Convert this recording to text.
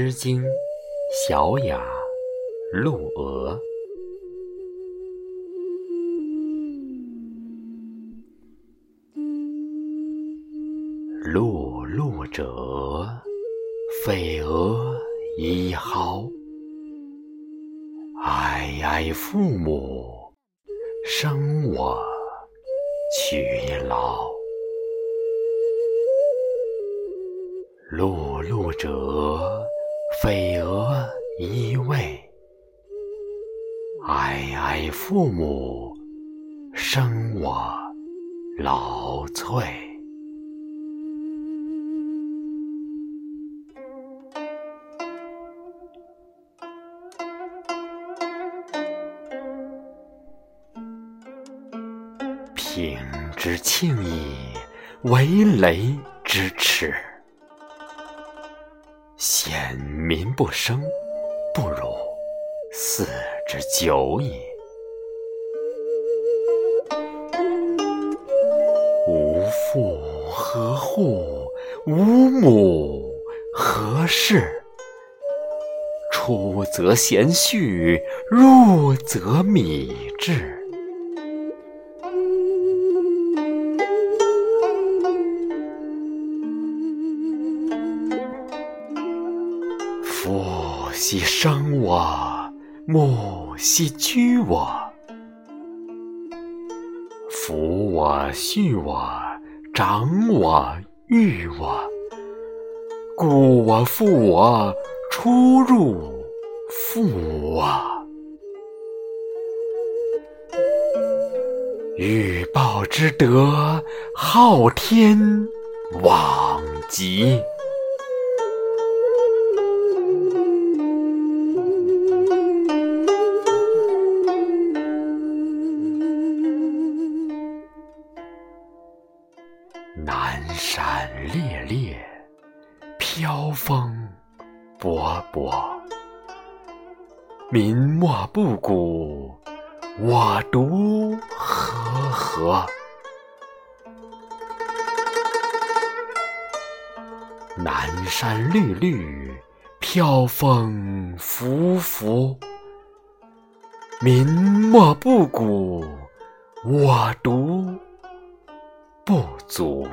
诗经·小雅·鹿娥。碌碌者，飞蛾一蒿。哀哀父母，生我劬劳。碌碌者，飞蛾一为。哀哀父母，生我劳瘁。平之庆矣，为雷之耻。贤民不生，不如死之久矣。无父何户？无母何事？出则贤婿，入则芈至。父兮生我，母兮居我。抚我畜我，长我育我。故我负我，出入父我。欲报之德，昊天罔极。山烈烈，飘风勃勃。民莫不古，我独和合。南山绿绿，飘风拂拂。民莫不古，我独。不足。